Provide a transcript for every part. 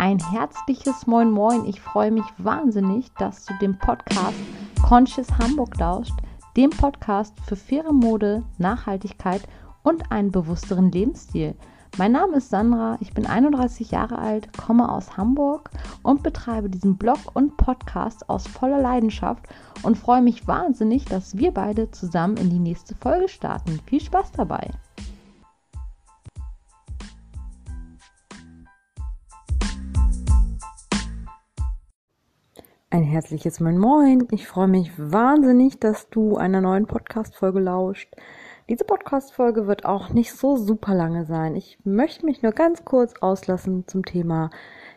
Ein herzliches Moin Moin. Ich freue mich wahnsinnig, dass du dem Podcast Conscious Hamburg lauscht, dem Podcast für faire Mode, Nachhaltigkeit und einen bewussteren Lebensstil. Mein Name ist Sandra, ich bin 31 Jahre alt, komme aus Hamburg und betreibe diesen Blog und Podcast aus voller Leidenschaft und freue mich wahnsinnig, dass wir beide zusammen in die nächste Folge starten. Viel Spaß dabei! Ein herzliches Moin Moin. Ich freue mich wahnsinnig, dass du einer neuen Podcast-Folge lauscht. Diese Podcast-Folge wird auch nicht so super lange sein. Ich möchte mich nur ganz kurz auslassen zum Thema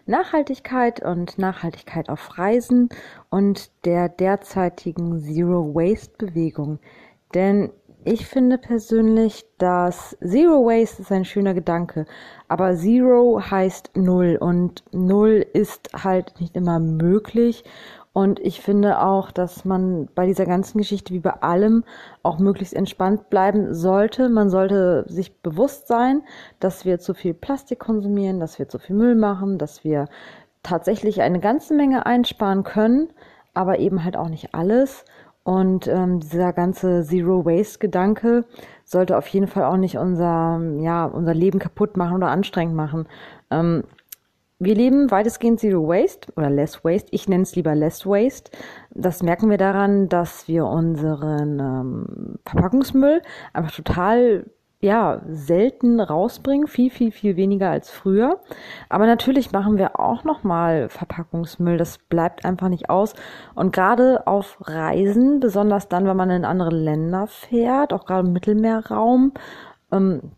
Nachhaltigkeit und Nachhaltigkeit auf Reisen und der derzeitigen Zero Waste Bewegung. Denn ich finde persönlich, dass Zero Waste ist ein schöner Gedanke, aber Zero heißt Null und Null ist halt nicht immer möglich. Und ich finde auch, dass man bei dieser ganzen Geschichte wie bei allem auch möglichst entspannt bleiben sollte. Man sollte sich bewusst sein, dass wir zu viel Plastik konsumieren, dass wir zu viel Müll machen, dass wir tatsächlich eine ganze Menge einsparen können, aber eben halt auch nicht alles. Und ähm, dieser ganze Zero Waste Gedanke sollte auf jeden Fall auch nicht unser, ja, unser Leben kaputt machen oder anstrengend machen. Ähm, wir leben weitestgehend Zero Waste oder Less Waste. Ich nenne es lieber Less Waste. Das merken wir daran, dass wir unseren ähm, Verpackungsmüll einfach total ja, selten rausbringen, viel, viel, viel weniger als früher. Aber natürlich machen wir auch nochmal Verpackungsmüll. Das bleibt einfach nicht aus. Und gerade auf Reisen, besonders dann, wenn man in andere Länder fährt, auch gerade im Mittelmeerraum, ähm,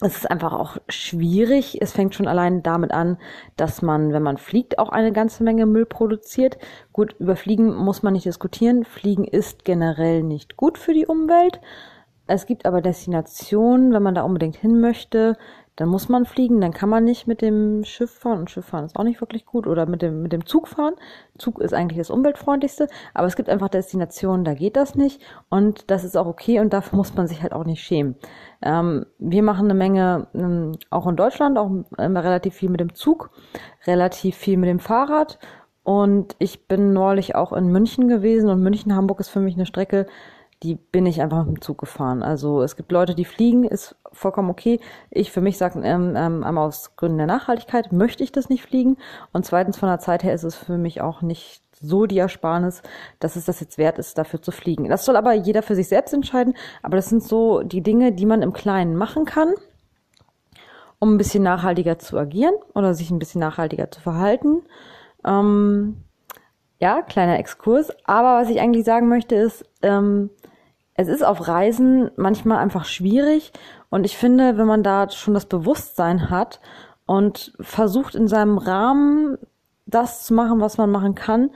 es ist einfach auch schwierig. Es fängt schon allein damit an, dass man, wenn man fliegt, auch eine ganze Menge Müll produziert. Gut, über Fliegen muss man nicht diskutieren. Fliegen ist generell nicht gut für die Umwelt. Es gibt aber Destinationen, wenn man da unbedingt hin möchte, dann muss man fliegen, dann kann man nicht mit dem Schiff fahren. Und Schiff fahren ist auch nicht wirklich gut. Oder mit dem, mit dem Zug fahren. Zug ist eigentlich das umweltfreundlichste, aber es gibt einfach Destinationen, da geht das nicht. Und das ist auch okay. Und dafür muss man sich halt auch nicht schämen. Ähm, wir machen eine Menge, ähm, auch in Deutschland, auch immer relativ viel mit dem Zug, relativ viel mit dem Fahrrad. Und ich bin neulich auch in München gewesen. Und München-Hamburg ist für mich eine Strecke, die bin ich einfach mit dem Zug gefahren. Also es gibt Leute, die fliegen, ist vollkommen okay. Ich für mich sage, ähm, ähm, einmal aus Gründen der Nachhaltigkeit möchte ich das nicht fliegen. Und zweitens von der Zeit her ist es für mich auch nicht so die Ersparnis, dass es das jetzt wert ist, dafür zu fliegen. Das soll aber jeder für sich selbst entscheiden. Aber das sind so die Dinge, die man im Kleinen machen kann, um ein bisschen nachhaltiger zu agieren oder sich ein bisschen nachhaltiger zu verhalten. Ähm, ja, kleiner Exkurs. Aber was ich eigentlich sagen möchte ist, ähm, es ist auf Reisen manchmal einfach schwierig und ich finde, wenn man da schon das Bewusstsein hat und versucht in seinem Rahmen das zu machen, was man machen kann,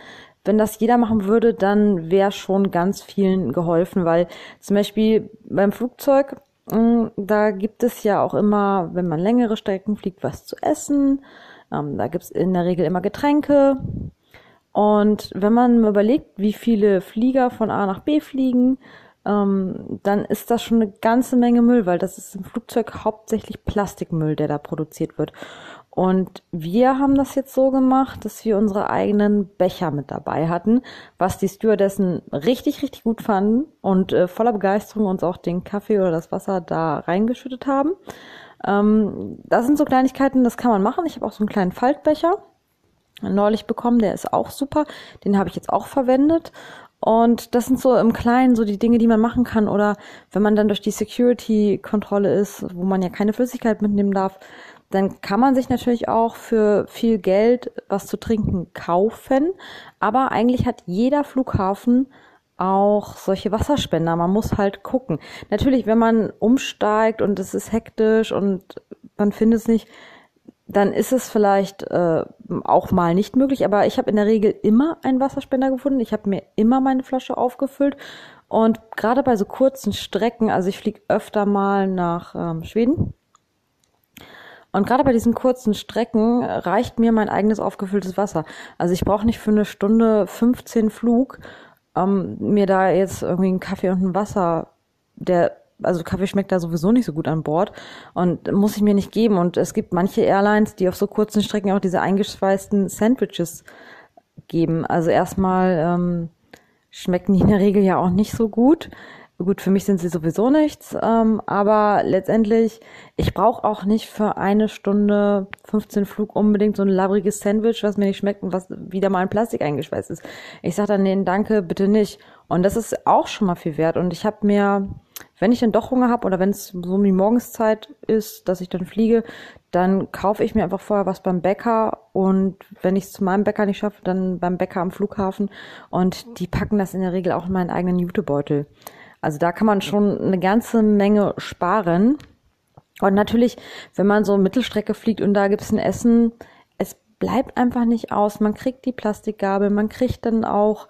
wenn das jeder machen würde, dann wäre schon ganz vielen geholfen, weil zum Beispiel beim Flugzeug, hm, da gibt es ja auch immer, wenn man längere Strecken fliegt, was zu essen. Ähm, da gibt es in der Regel immer Getränke. Und wenn man überlegt, wie viele Flieger von A nach B fliegen, ähm, dann ist das schon eine ganze Menge Müll, weil das ist im Flugzeug hauptsächlich Plastikmüll, der da produziert wird. Und wir haben das jetzt so gemacht, dass wir unsere eigenen Becher mit dabei hatten, was die Stewardessen richtig, richtig gut fanden und äh, voller Begeisterung uns auch den Kaffee oder das Wasser da reingeschüttet haben. Ähm, das sind so Kleinigkeiten, das kann man machen. Ich habe auch so einen kleinen Faltbecher neulich bekommen, der ist auch super. Den habe ich jetzt auch verwendet. Und das sind so im Kleinen so die Dinge, die man machen kann. Oder wenn man dann durch die Security-Kontrolle ist, wo man ja keine Flüssigkeit mitnehmen darf, dann kann man sich natürlich auch für viel Geld was zu trinken kaufen. Aber eigentlich hat jeder Flughafen auch solche Wasserspender. Man muss halt gucken. Natürlich, wenn man umsteigt und es ist hektisch und man findet es nicht, dann ist es vielleicht äh, auch mal nicht möglich, aber ich habe in der Regel immer einen Wasserspender gefunden. Ich habe mir immer meine Flasche aufgefüllt und gerade bei so kurzen Strecken, also ich fliege öfter mal nach ähm, Schweden und gerade bei diesen kurzen Strecken reicht mir mein eigenes aufgefülltes Wasser. Also ich brauche nicht für eine Stunde 15 Flug ähm, mir da jetzt irgendwie einen Kaffee und ein Wasser, der also Kaffee schmeckt da sowieso nicht so gut an Bord und muss ich mir nicht geben. Und es gibt manche Airlines, die auf so kurzen Strecken auch diese eingeschweißten Sandwiches geben. Also erstmal ähm, schmecken die in der Regel ja auch nicht so gut. Gut, für mich sind sie sowieso nichts, ähm, aber letztendlich, ich brauche auch nicht für eine Stunde 15 Flug unbedingt so ein labriges Sandwich, was mir nicht schmeckt und was wieder mal in Plastik eingeschweißt ist. Ich sage dann, nee, danke, bitte nicht. Und das ist auch schon mal viel wert. Und ich habe mir, wenn ich dann doch Hunger habe oder wenn es so um die Morgenszeit ist, dass ich dann fliege, dann kaufe ich mir einfach vorher was beim Bäcker und wenn ich es zu meinem Bäcker nicht schaffe, dann beim Bäcker am Flughafen und die packen das in der Regel auch in meinen eigenen Jutebeutel. Also da kann man schon eine ganze Menge sparen. Und natürlich, wenn man so Mittelstrecke fliegt und da gibt's ein Essen, es bleibt einfach nicht aus. Man kriegt die Plastikgabel, man kriegt dann auch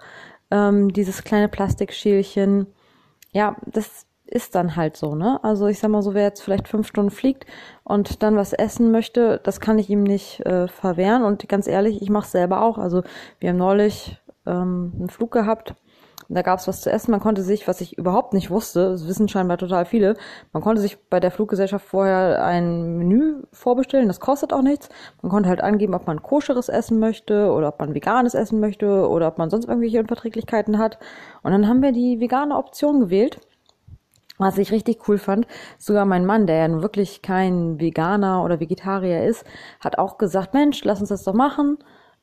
ähm, dieses kleine Plastikschälchen. Ja, das ist dann halt so, ne? Also ich sag mal so, wer jetzt vielleicht fünf Stunden fliegt und dann was essen möchte, das kann ich ihm nicht äh, verwehren. Und ganz ehrlich, ich mache selber auch. Also wir haben neulich ähm, einen Flug gehabt da gab es was zu essen. Man konnte sich, was ich überhaupt nicht wusste, das wissen scheinbar total viele, man konnte sich bei der Fluggesellschaft vorher ein Menü vorbestellen. Das kostet auch nichts. Man konnte halt angeben, ob man koscheres essen möchte oder ob man veganes essen möchte oder ob man sonst irgendwelche Unverträglichkeiten hat. Und dann haben wir die vegane Option gewählt. Was ich richtig cool fand, sogar mein Mann, der ja nun wirklich kein Veganer oder Vegetarier ist, hat auch gesagt, Mensch, lass uns das doch machen.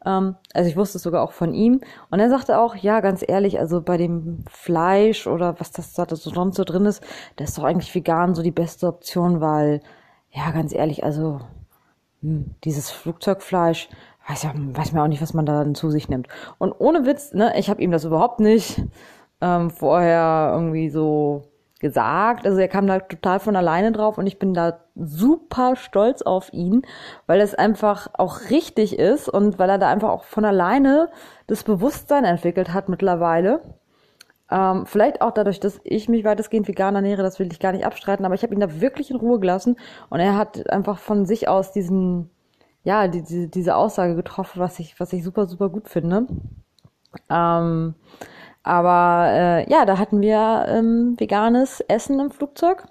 Ähm, also ich wusste es sogar auch von ihm. Und er sagte auch, ja, ganz ehrlich, also bei dem Fleisch oder was das da so sonst so drin ist, das ist doch eigentlich vegan so die beste Option, weil, ja, ganz ehrlich, also hm, dieses Flugzeugfleisch, weiß ja, weiß mir auch nicht, was man da dann zu sich nimmt. Und ohne Witz, ne, ich habe ihm das überhaupt nicht ähm, vorher irgendwie so gesagt. Also er kam da total von alleine drauf und ich bin da super stolz auf ihn, weil es einfach auch richtig ist und weil er da einfach auch von alleine das Bewusstsein entwickelt hat mittlerweile. Ähm, vielleicht auch dadurch, dass ich mich weitestgehend vegan ernähre, das will ich gar nicht abstreiten, aber ich habe ihn da wirklich in Ruhe gelassen und er hat einfach von sich aus diesen, ja, die, die, diese Aussage getroffen, was ich, was ich super, super gut finde. Ähm, aber äh, ja, da hatten wir ähm, veganes Essen im Flugzeug.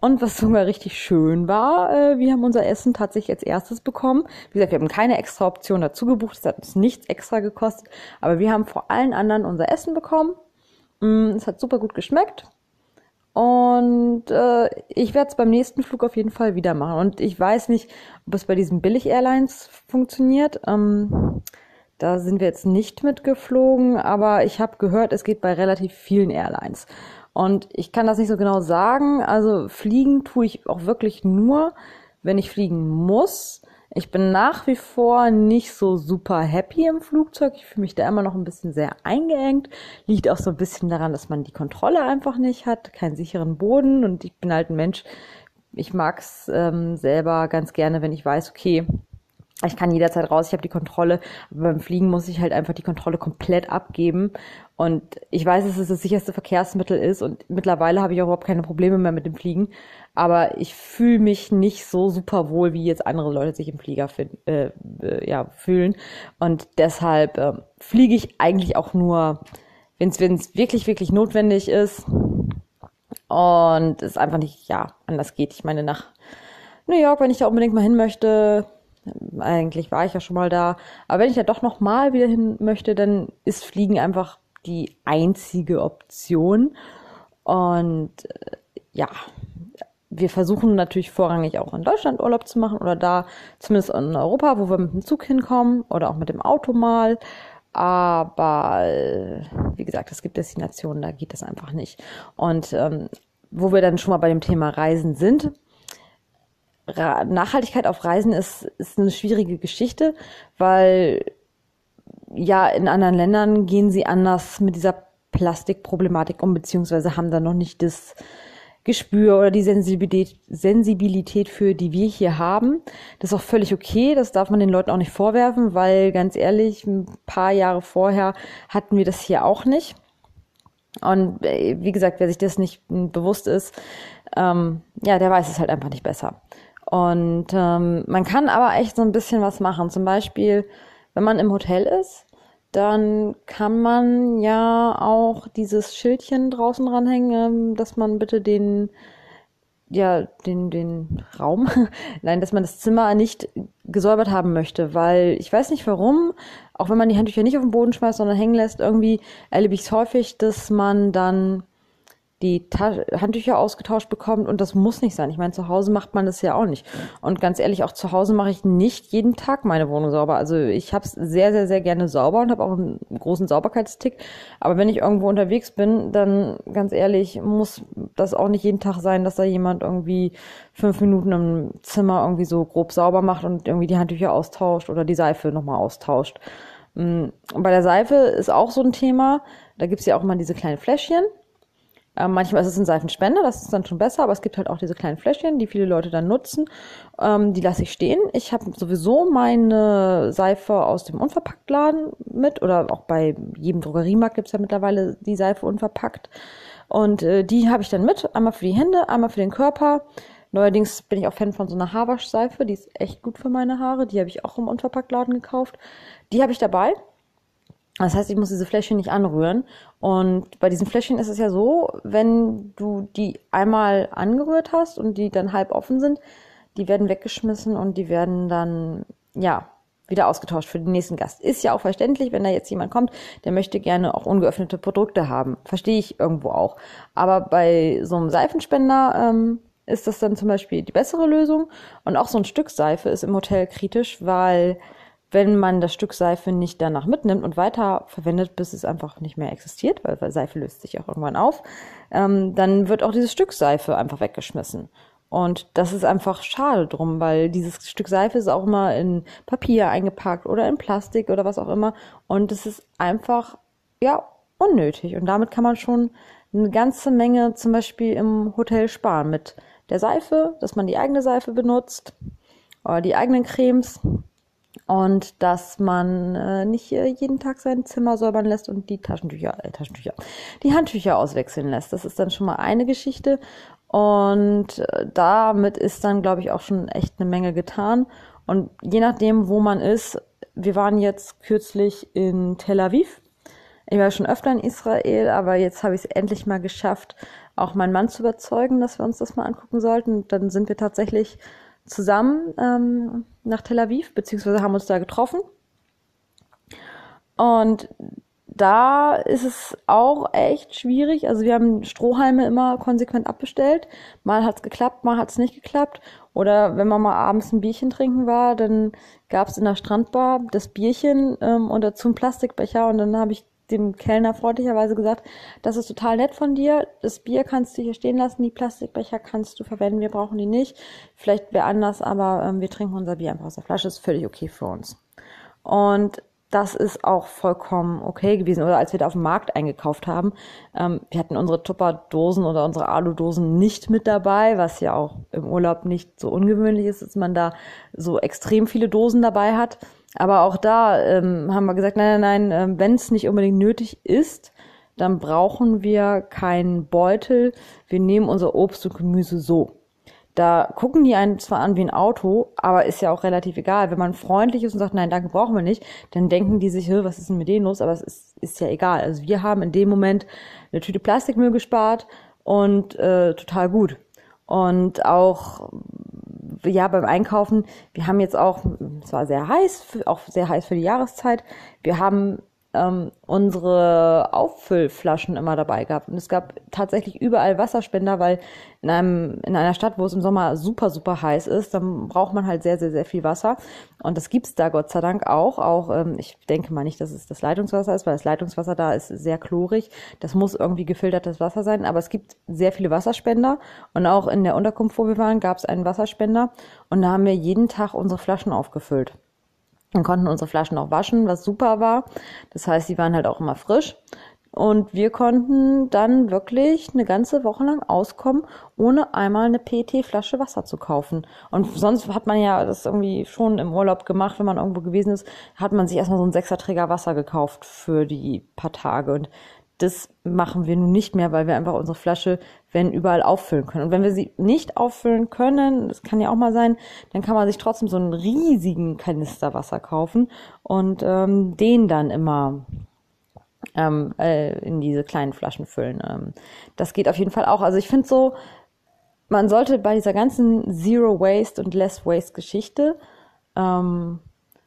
Und was sogar richtig schön war, äh, wir haben unser Essen tatsächlich als erstes bekommen. Wie gesagt, wir haben keine extra Option dazu gebucht, es hat uns nichts extra gekostet, aber wir haben vor allen anderen unser Essen bekommen. Mm, es hat super gut geschmeckt. Und äh, ich werde es beim nächsten Flug auf jeden Fall wieder machen. Und ich weiß nicht, ob es bei diesen Billig-Airlines funktioniert. Ähm, da sind wir jetzt nicht mitgeflogen, aber ich habe gehört, es geht bei relativ vielen Airlines. Und ich kann das nicht so genau sagen. Also fliegen tue ich auch wirklich nur, wenn ich fliegen muss. Ich bin nach wie vor nicht so super happy im Flugzeug. Ich fühle mich da immer noch ein bisschen sehr eingeengt. Liegt auch so ein bisschen daran, dass man die Kontrolle einfach nicht hat, keinen sicheren Boden. Und ich bin halt ein Mensch, ich mag's ähm, selber ganz gerne, wenn ich weiß, okay, ich kann jederzeit raus, ich habe die Kontrolle. Aber beim Fliegen muss ich halt einfach die Kontrolle komplett abgeben. Und ich weiß, dass es das sicherste Verkehrsmittel ist und mittlerweile habe ich auch überhaupt keine Probleme mehr mit dem Fliegen. Aber ich fühle mich nicht so super wohl, wie jetzt andere Leute sich im Flieger äh, äh, ja, fühlen. Und deshalb äh, fliege ich eigentlich auch nur, wenn es wirklich, wirklich notwendig ist. Und es einfach nicht, ja, anders geht. Ich meine, nach New York, wenn ich da unbedingt mal hin möchte, eigentlich war ich ja schon mal da. Aber wenn ich ja doch noch mal wieder hin möchte, dann ist Fliegen einfach die einzige Option. Und äh, ja, wir versuchen natürlich vorrangig auch in Deutschland Urlaub zu machen oder da zumindest in Europa, wo wir mit dem Zug hinkommen oder auch mit dem Auto mal. Aber äh, wie gesagt, es gibt Destinationen, da geht das einfach nicht. Und ähm, wo wir dann schon mal bei dem Thema Reisen sind, Nachhaltigkeit auf Reisen ist, ist eine schwierige Geschichte, weil ja in anderen Ländern gehen sie anders mit dieser Plastikproblematik um, beziehungsweise haben da noch nicht das Gespür oder die Sensibilität, Sensibilität für, die wir hier haben. Das ist auch völlig okay, das darf man den Leuten auch nicht vorwerfen, weil ganz ehrlich, ein paar Jahre vorher hatten wir das hier auch nicht. Und äh, wie gesagt, wer sich das nicht bewusst ist, ähm, ja, der weiß es halt einfach nicht besser. Und ähm, man kann aber echt so ein bisschen was machen. Zum Beispiel, wenn man im Hotel ist, dann kann man ja auch dieses Schildchen draußen dranhängen, ähm, dass man bitte den ja den, den Raum, nein, dass man das Zimmer nicht gesäubert haben möchte, weil ich weiß nicht warum, auch wenn man die Handtücher nicht auf den Boden schmeißt, sondern hängen lässt, irgendwie erlebe ich es häufig, dass man dann die Ta Handtücher ausgetauscht bekommt und das muss nicht sein. Ich meine, zu Hause macht man das ja auch nicht. Und ganz ehrlich, auch zu Hause mache ich nicht jeden Tag meine Wohnung sauber. Also ich habe es sehr, sehr, sehr gerne sauber und habe auch einen großen Sauberkeitstick. Aber wenn ich irgendwo unterwegs bin, dann ganz ehrlich, muss das auch nicht jeden Tag sein, dass da jemand irgendwie fünf Minuten im Zimmer irgendwie so grob sauber macht und irgendwie die Handtücher austauscht oder die Seife nochmal austauscht. Und mm, bei der Seife ist auch so ein Thema. Da gibt's ja auch mal diese kleinen Fläschchen. Ähm, manchmal ist es ein Seifenspender, das ist dann schon besser, aber es gibt halt auch diese kleinen Fläschchen, die viele Leute dann nutzen. Ähm, die lasse ich stehen. Ich habe sowieso meine Seife aus dem Unverpacktladen mit oder auch bei jedem Drogeriemarkt gibt's ja mittlerweile die Seife unverpackt. Und äh, die habe ich dann mit, einmal für die Hände, einmal für den Körper. Neuerdings bin ich auch Fan von so einer Haarwaschseife, die ist echt gut für meine Haare. Die habe ich auch im Unverpacktladen gekauft. Die habe ich dabei. Das heißt, ich muss diese Fläschchen nicht anrühren. Und bei diesen Fläschchen ist es ja so, wenn du die einmal angerührt hast und die dann halb offen sind, die werden weggeschmissen und die werden dann, ja, wieder ausgetauscht für den nächsten Gast. Ist ja auch verständlich, wenn da jetzt jemand kommt, der möchte gerne auch ungeöffnete Produkte haben. Verstehe ich irgendwo auch. Aber bei so einem Seifenspender ähm, ist das dann zum Beispiel die bessere Lösung. Und auch so ein Stück Seife ist im Hotel kritisch, weil wenn man das Stück Seife nicht danach mitnimmt und weiter verwendet, bis es einfach nicht mehr existiert, weil, Seife löst sich auch irgendwann auf, ähm, dann wird auch dieses Stück Seife einfach weggeschmissen. Und das ist einfach schade drum, weil dieses Stück Seife ist auch immer in Papier eingepackt oder in Plastik oder was auch immer. Und es ist einfach, ja, unnötig. Und damit kann man schon eine ganze Menge zum Beispiel im Hotel sparen mit der Seife, dass man die eigene Seife benutzt oder die eigenen Cremes und dass man äh, nicht jeden Tag sein Zimmer säubern lässt und die Taschentücher, äh, Taschentücher, die Handtücher auswechseln lässt. Das ist dann schon mal eine Geschichte und äh, damit ist dann, glaube ich, auch schon echt eine Menge getan. Und je nachdem, wo man ist, wir waren jetzt kürzlich in Tel Aviv. Ich war schon öfter in Israel, aber jetzt habe ich es endlich mal geschafft, auch meinen Mann zu überzeugen, dass wir uns das mal angucken sollten. Dann sind wir tatsächlich zusammen ähm, nach Tel Aviv, beziehungsweise haben uns da getroffen. Und da ist es auch echt schwierig. Also wir haben Strohhalme immer konsequent abbestellt. Mal hat's geklappt, mal hat's nicht geklappt. Oder wenn man mal abends ein Bierchen trinken war, dann gab's in der Strandbar das Bierchen ähm, und dazu einen Plastikbecher. Und dann habe ich dem Kellner freundlicherweise gesagt, das ist total nett von dir. Das Bier kannst du hier stehen lassen, die Plastikbecher kannst du verwenden, wir brauchen die nicht. Vielleicht wäre anders, aber ähm, wir trinken unser Bier einfach aus der Flasche, ist völlig okay für uns. Und das ist auch vollkommen okay gewesen. Oder als wir da auf dem Markt eingekauft haben, ähm, wir hatten unsere Tupperdosen oder unsere Aludosen nicht mit dabei, was ja auch im Urlaub nicht so ungewöhnlich ist, dass man da so extrem viele Dosen dabei hat. Aber auch da ähm, haben wir gesagt, nein, nein, nein, äh, wenn es nicht unbedingt nötig ist, dann brauchen wir keinen Beutel. Wir nehmen unser Obst und Gemüse so. Da gucken die einen zwar an wie ein Auto, aber ist ja auch relativ egal. Wenn man freundlich ist und sagt, nein, danke, brauchen wir nicht, dann denken die sich, was ist denn mit denen los? Aber es ist, ist ja egal. Also wir haben in dem Moment eine Tüte Plastikmüll gespart und äh, total gut. Und auch ja, beim Einkaufen, wir haben jetzt auch, es war sehr heiß, auch sehr heiß für die Jahreszeit. Wir haben ähm, unsere Auffüllflaschen immer dabei gehabt. Und es gab tatsächlich überall Wasserspender, weil in einem, in einer Stadt, wo es im Sommer super, super heiß ist, dann braucht man halt sehr, sehr, sehr viel Wasser. Und das gibt's da Gott sei Dank auch. Auch, ähm, ich denke mal nicht, dass es das Leitungswasser ist, weil das Leitungswasser da ist sehr chlorig. Das muss irgendwie gefiltertes Wasser sein. Aber es gibt sehr viele Wasserspender. Und auch in der Unterkunft, wo wir waren, gab's einen Wasserspender. Und da haben wir jeden Tag unsere Flaschen aufgefüllt. Wir konnten unsere Flaschen auch waschen, was super war. Das heißt, die waren halt auch immer frisch. Und wir konnten dann wirklich eine ganze Woche lang auskommen, ohne einmal eine PET-Flasche Wasser zu kaufen. Und sonst hat man ja das irgendwie schon im Urlaub gemacht, wenn man irgendwo gewesen ist, hat man sich erstmal so einen Sechserträger Wasser gekauft für die paar Tage. Und das machen wir nun nicht mehr, weil wir einfach unsere Flasche, wenn überall auffüllen können. Und wenn wir sie nicht auffüllen können, das kann ja auch mal sein, dann kann man sich trotzdem so einen riesigen Kanister Wasser kaufen und ähm, den dann immer ähm, äh, in diese kleinen Flaschen füllen. Ähm, das geht auf jeden Fall auch. Also ich finde so, man sollte bei dieser ganzen Zero Waste und Less Waste Geschichte ähm,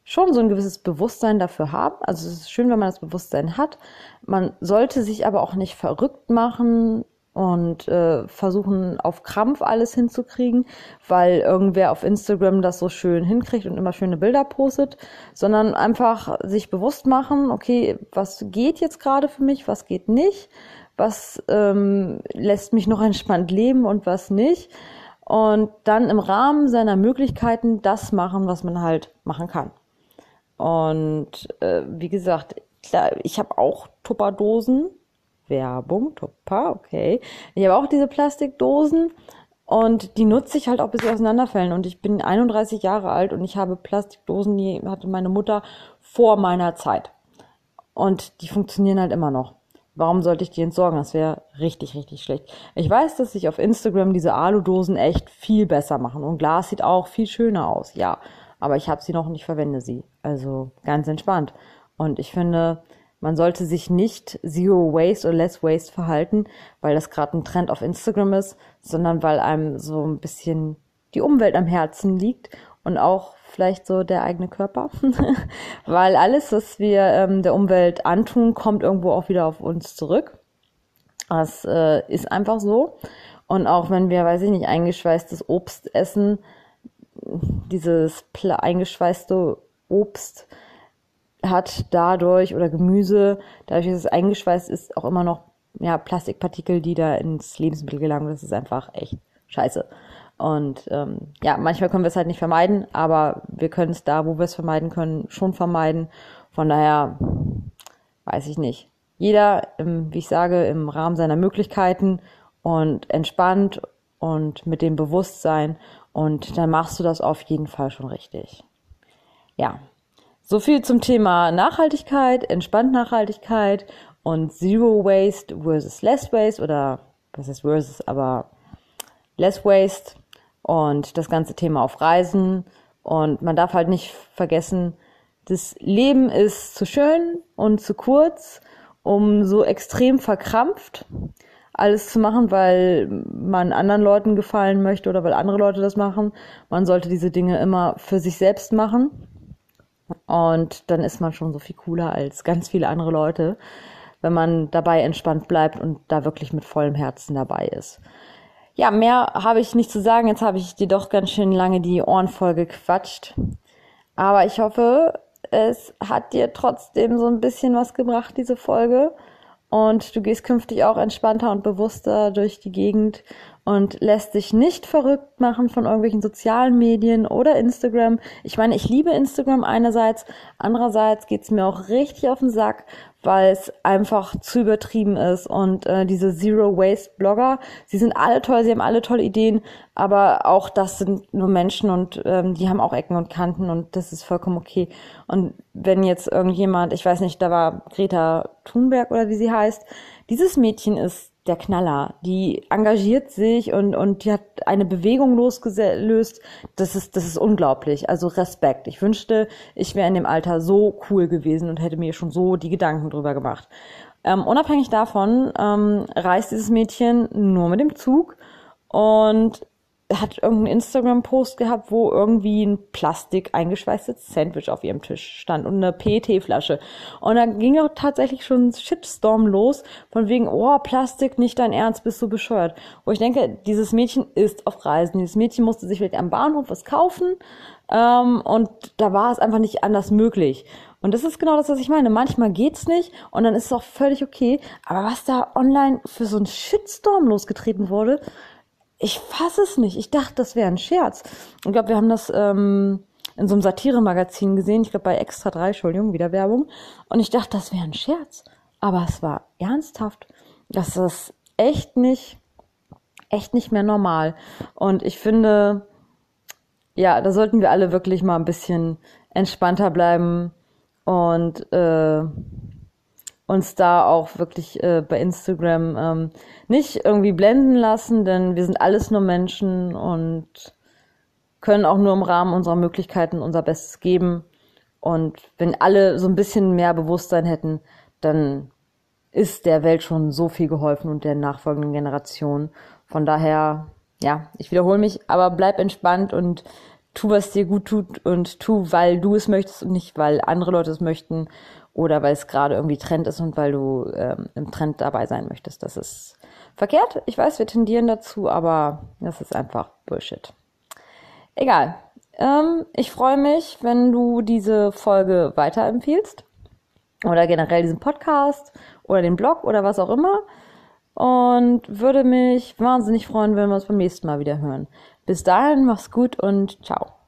schon so ein gewisses Bewusstsein dafür haben. Also es ist schön, wenn man das Bewusstsein hat. Man sollte sich aber auch nicht verrückt machen und äh, versuchen auf Krampf alles hinzukriegen, weil irgendwer auf Instagram das so schön hinkriegt und immer schöne Bilder postet, sondern einfach sich bewusst machen, okay, was geht jetzt gerade für mich, was geht nicht, was ähm, lässt mich noch entspannt leben und was nicht. Und dann im Rahmen seiner Möglichkeiten das machen, was man halt machen kann. Und äh, wie gesagt, klar, ich habe auch Tupperdosen. Werbung, Tupper, okay. Ich habe auch diese Plastikdosen und die nutze ich halt auch bis sie auseinanderfällen. Und ich bin 31 Jahre alt und ich habe Plastikdosen, die hatte meine Mutter vor meiner Zeit. Und die funktionieren halt immer noch. Warum sollte ich die entsorgen? Das wäre richtig, richtig schlecht. Ich weiß, dass sich auf Instagram diese Aludosen echt viel besser machen und Glas sieht auch viel schöner aus, ja. Aber ich habe sie noch und ich verwende sie. Also ganz entspannt. Und ich finde, man sollte sich nicht Zero Waste oder Less Waste verhalten, weil das gerade ein Trend auf Instagram ist, sondern weil einem so ein bisschen die Umwelt am Herzen liegt und auch vielleicht so der eigene Körper, weil alles, was wir ähm, der Umwelt antun, kommt irgendwo auch wieder auf uns zurück. Das äh, ist einfach so. Und auch wenn wir, weiß ich nicht, eingeschweißtes Obst essen, dieses eingeschweißte Obst hat dadurch oder Gemüse, dadurch, dass es eingeschweißt ist, auch immer noch ja, Plastikpartikel, die da ins Lebensmittel gelangen. Das ist einfach echt scheiße. Und ähm, ja, manchmal können wir es halt nicht vermeiden, aber wir können es da, wo wir es vermeiden können, schon vermeiden. Von daher weiß ich nicht. Jeder, im, wie ich sage, im Rahmen seiner Möglichkeiten und entspannt und mit dem Bewusstsein und dann machst du das auf jeden Fall schon richtig. Ja, so viel zum Thema Nachhaltigkeit, entspannt Nachhaltigkeit und Zero Waste versus Less Waste oder was ist versus, aber Less Waste und das ganze Thema auf Reisen. Und man darf halt nicht vergessen, das Leben ist zu schön und zu kurz, um so extrem verkrampft alles zu machen, weil man anderen Leuten gefallen möchte oder weil andere Leute das machen. Man sollte diese Dinge immer für sich selbst machen. Und dann ist man schon so viel cooler als ganz viele andere Leute, wenn man dabei entspannt bleibt und da wirklich mit vollem Herzen dabei ist. Ja, mehr habe ich nicht zu sagen. Jetzt habe ich dir doch ganz schön lange die Ohren voll gequatscht. Aber ich hoffe, es hat dir trotzdem so ein bisschen was gebracht, diese Folge. Und du gehst künftig auch entspannter und bewusster durch die Gegend und lässt dich nicht verrückt machen von irgendwelchen sozialen Medien oder Instagram. Ich meine, ich liebe Instagram einerseits, andererseits geht's mir auch richtig auf den Sack, weil es einfach zu übertrieben ist. Und äh, diese Zero Waste Blogger, sie sind alle toll, sie haben alle tolle Ideen, aber auch das sind nur Menschen und ähm, die haben auch Ecken und Kanten und das ist vollkommen okay. Und wenn jetzt irgendjemand, ich weiß nicht, da war Greta Thunberg oder wie sie heißt, dieses Mädchen ist der Knaller. Die engagiert sich und, und die hat eine Bewegung losgelöst. Das ist, das ist unglaublich. Also Respekt. Ich wünschte, ich wäre in dem Alter so cool gewesen und hätte mir schon so die Gedanken drüber gemacht. Ähm, unabhängig davon ähm, reist dieses Mädchen nur mit dem Zug und hat irgendeinen Instagram-Post gehabt, wo irgendwie ein Plastik eingeschweißtes Sandwich auf ihrem Tisch stand und eine PET-Flasche. Und da ging auch tatsächlich schon ein Shitstorm los, von wegen, oh, Plastik, nicht dein Ernst, bist du bescheuert. Wo ich denke, dieses Mädchen ist auf Reisen. Dieses Mädchen musste sich vielleicht am Bahnhof was kaufen ähm, und da war es einfach nicht anders möglich. Und das ist genau das, was ich meine. Manchmal geht's nicht und dann ist es auch völlig okay. Aber was da online für so ein Shitstorm losgetreten wurde, ich fasse es nicht. Ich dachte, das wäre ein Scherz. Ich glaube, wir haben das ähm, in so einem Satire-Magazin gesehen. Ich glaube, bei Extra 3, Entschuldigung, wieder Werbung. Und ich dachte, das wäre ein Scherz. Aber es war ernsthaft. Das ist echt nicht, echt nicht mehr normal. Und ich finde, ja, da sollten wir alle wirklich mal ein bisschen entspannter bleiben und äh, uns da auch wirklich äh, bei Instagram ähm, nicht irgendwie blenden lassen, denn wir sind alles nur Menschen und können auch nur im Rahmen unserer Möglichkeiten unser Bestes geben. Und wenn alle so ein bisschen mehr Bewusstsein hätten, dann ist der Welt schon so viel geholfen und der nachfolgenden Generation. Von daher, ja, ich wiederhole mich, aber bleib entspannt und tu, was dir gut tut und tu, weil du es möchtest und nicht, weil andere Leute es möchten oder weil es gerade irgendwie Trend ist und weil du ähm, im Trend dabei sein möchtest. Das ist verkehrt. Ich weiß, wir tendieren dazu, aber das ist einfach Bullshit. Egal. Ähm, ich freue mich, wenn du diese Folge weiterempfiehlst oder generell diesen Podcast oder den Blog oder was auch immer und würde mich wahnsinnig freuen, wenn wir uns beim nächsten Mal wieder hören. Bis dahin, mach's gut und ciao.